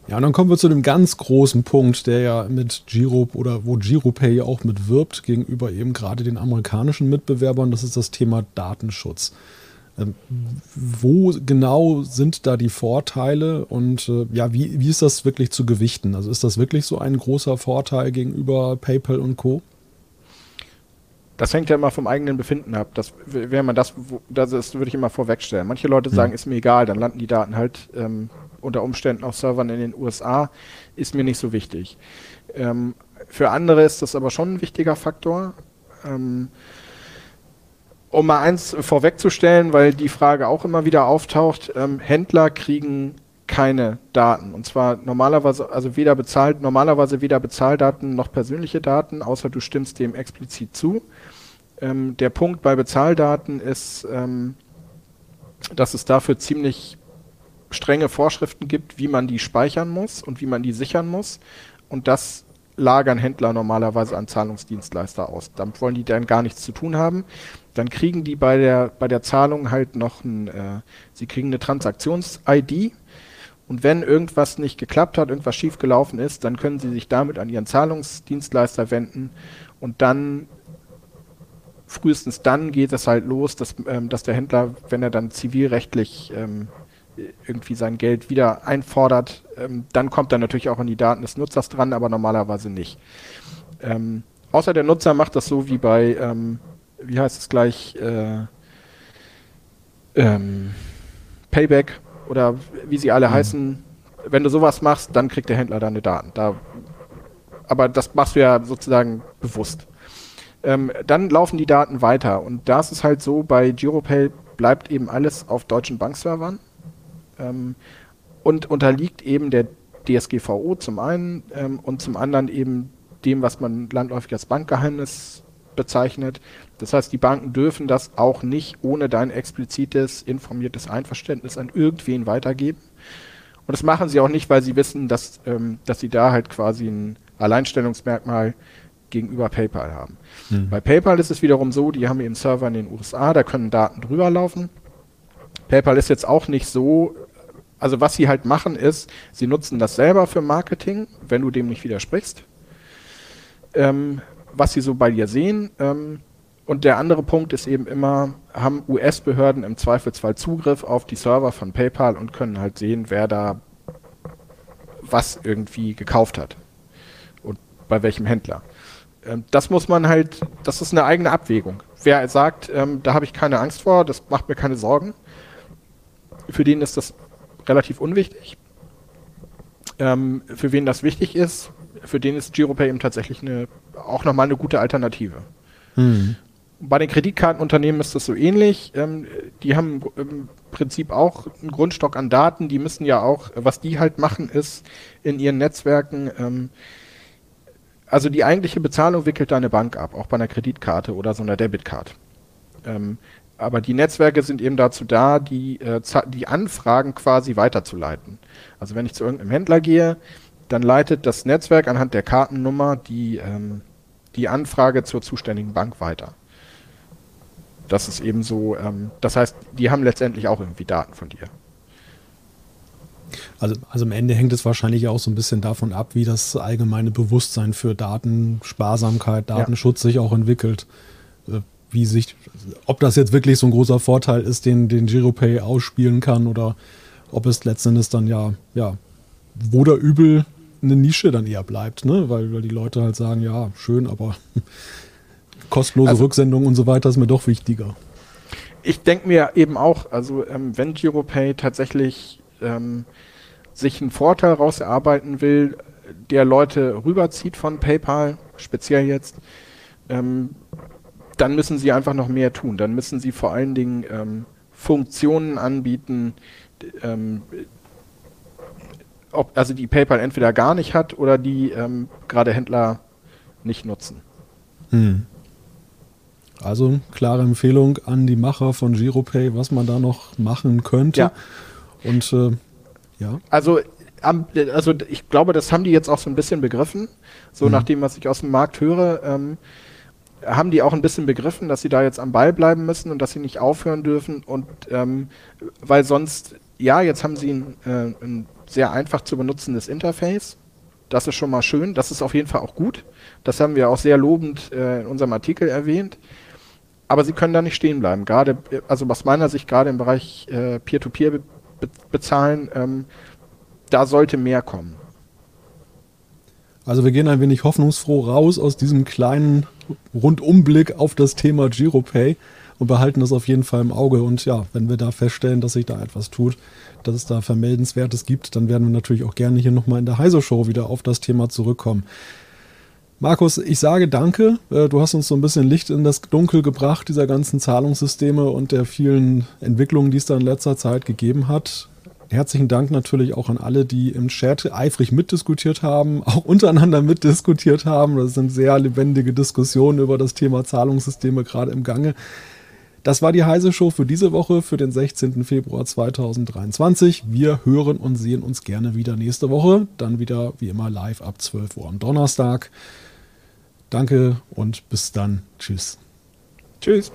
Ja, und dann kommen wir zu dem ganz großen Punkt, der ja mit Giro oder wo GiroPay auch mitwirbt gegenüber eben gerade den amerikanischen Mitbewerbern. Das ist das Thema Datenschutz. Ähm, wo genau sind da die Vorteile und äh, ja, wie, wie ist das wirklich zu gewichten? Also ist das wirklich so ein großer Vorteil gegenüber PayPal und Co? Das hängt ja immer vom eigenen Befinden ab. Das wäre man das, das ist, würde ich immer vorwegstellen. Manche Leute sagen, hm. ist mir egal, dann landen die Daten halt ähm, unter Umständen auf Servern in den USA, ist mir nicht so wichtig. Ähm, für andere ist das aber schon ein wichtiger Faktor. Ähm, um mal eins vorwegzustellen, weil die Frage auch immer wieder auftaucht, ähm, Händler kriegen keine Daten. Und zwar normalerweise, also weder bezahlt, normalerweise weder Bezahldaten noch persönliche Daten, außer du stimmst dem explizit zu. Ähm, der Punkt bei Bezahldaten ist, ähm, dass es dafür ziemlich strenge Vorschriften gibt, wie man die speichern muss und wie man die sichern muss. Und das lagern Händler normalerweise an Zahlungsdienstleister aus. Damit wollen die dann gar nichts zu tun haben. Dann kriegen die bei der, bei der Zahlung halt noch ein, äh, sie kriegen eine Transaktions-ID. Und wenn irgendwas nicht geklappt hat, irgendwas schiefgelaufen ist, dann können sie sich damit an ihren Zahlungsdienstleister wenden und dann frühestens dann geht es halt los, dass, ähm, dass der Händler, wenn er dann zivilrechtlich ähm, irgendwie sein Geld wieder einfordert, ähm, dann kommt er natürlich auch an die Daten des Nutzers dran, aber normalerweise nicht. Ähm, außer der Nutzer macht das so wie bei, ähm, wie heißt es gleich, äh, ähm, Payback oder wie sie alle mhm. heißen. Wenn du sowas machst, dann kriegt der Händler deine Daten. Da, aber das machst du ja sozusagen bewusst. Ähm, dann laufen die Daten weiter und da ist es halt so, bei GiroPay bleibt eben alles auf deutschen Bankservern ähm, und unterliegt eben der DSGVO zum einen ähm, und zum anderen eben dem, was man landläufig als Bankgeheimnis bezeichnet. Das heißt, die Banken dürfen das auch nicht ohne dein explizites, informiertes Einverständnis an irgendwen weitergeben. Und das machen sie auch nicht, weil sie wissen, dass, ähm, dass sie da halt quasi ein Alleinstellungsmerkmal gegenüber PayPal haben. Mhm. Bei PayPal ist es wiederum so, die haben ihren Server in den USA, da können Daten drüber laufen. PayPal ist jetzt auch nicht so, also was sie halt machen ist, sie nutzen das selber für Marketing, wenn du dem nicht widersprichst. Ähm, was sie so bei dir sehen. Ähm, und der andere Punkt ist eben immer, haben US-Behörden im Zweifelsfall Zugriff auf die Server von PayPal und können halt sehen, wer da was irgendwie gekauft hat und bei welchem Händler. Ähm, das muss man halt, das ist eine eigene Abwägung. Wer sagt, ähm, da habe ich keine Angst vor, das macht mir keine Sorgen, für den ist das relativ unwichtig. Ähm, für wen das wichtig ist, für den ist GiroPay eben tatsächlich eine, auch nochmal eine gute Alternative. Mhm. Bei den Kreditkartenunternehmen ist das so ähnlich. Ähm, die haben im Prinzip auch einen Grundstock an Daten. Die müssen ja auch, was die halt machen, ist in ihren Netzwerken, ähm, also die eigentliche Bezahlung wickelt deine Bank ab, auch bei einer Kreditkarte oder so einer Debitcard. Ähm, aber die Netzwerke sind eben dazu da, die, äh, die Anfragen quasi weiterzuleiten. Also wenn ich zu irgendeinem Händler gehe, dann leitet das Netzwerk anhand der Kartennummer die, ähm, die Anfrage zur zuständigen Bank weiter. Das ist eben so, ähm, das heißt, die haben letztendlich auch irgendwie Daten von dir. Also, also am Ende hängt es wahrscheinlich auch so ein bisschen davon ab, wie das allgemeine Bewusstsein für Datensparsamkeit, Datenschutz ja. sich auch entwickelt. Äh, wie sich, ob das jetzt wirklich so ein großer Vorteil ist, den, den GiroPay ausspielen kann oder ob es letztendlich dann ja, ja, wohl oder übel eine Nische dann eher bleibt, ne? weil, weil die Leute halt sagen, ja, schön, aber kostenlose also, Rücksendung und so weiter ist mir doch wichtiger. Ich denke mir eben auch, also ähm, wenn GiroPay tatsächlich ähm, sich einen Vorteil raus erarbeiten will, der Leute rüberzieht von PayPal, speziell jetzt, ähm, dann müssen sie einfach noch mehr tun. Dann müssen sie vor allen Dingen ähm, Funktionen anbieten, ähm, ob, also die PayPal entweder gar nicht hat oder die ähm, gerade Händler nicht nutzen. Hm. Also klare Empfehlung an die Macher von GiroPay, was man da noch machen könnte. Ja. Und äh, ja. Also, also ich glaube, das haben die jetzt auch so ein bisschen begriffen. So hm. nach dem, was ich aus dem Markt höre, ähm, haben die auch ein bisschen begriffen, dass sie da jetzt am Ball bleiben müssen und dass sie nicht aufhören dürfen. Und ähm, weil sonst, ja, jetzt haben sie ein, äh, ein sehr einfach zu benutzendes Interface. Das ist schon mal schön. Das ist auf jeden Fall auch gut. Das haben wir auch sehr lobend äh, in unserem Artikel erwähnt. Aber sie können da nicht stehen bleiben. Gerade, also aus meiner Sicht, gerade im Bereich äh, Peer-to-Peer be be bezahlen, ähm, da sollte mehr kommen. Also wir gehen ein wenig hoffnungsfroh raus aus diesem kleinen Rundumblick auf das Thema GiroPay und behalten das auf jeden Fall im Auge. Und ja, wenn wir da feststellen, dass sich da etwas tut, dass es da Vermeldenswertes gibt, dann werden wir natürlich auch gerne hier nochmal in der Heise-Show wieder auf das Thema zurückkommen. Markus, ich sage danke. Äh, du hast uns so ein bisschen Licht in das Dunkel gebracht, dieser ganzen Zahlungssysteme und der vielen Entwicklungen, die es da in letzter Zeit gegeben hat. Herzlichen Dank natürlich auch an alle, die im Chat eifrig mitdiskutiert haben, auch untereinander mitdiskutiert haben. Das sind sehr lebendige Diskussionen über das Thema Zahlungssysteme gerade im Gange. Das war die Heise Show für diese Woche, für den 16. Februar 2023. Wir hören und sehen uns gerne wieder nächste Woche. Dann wieder wie immer live ab 12 Uhr am Donnerstag. Danke und bis dann. Tschüss. Tschüss.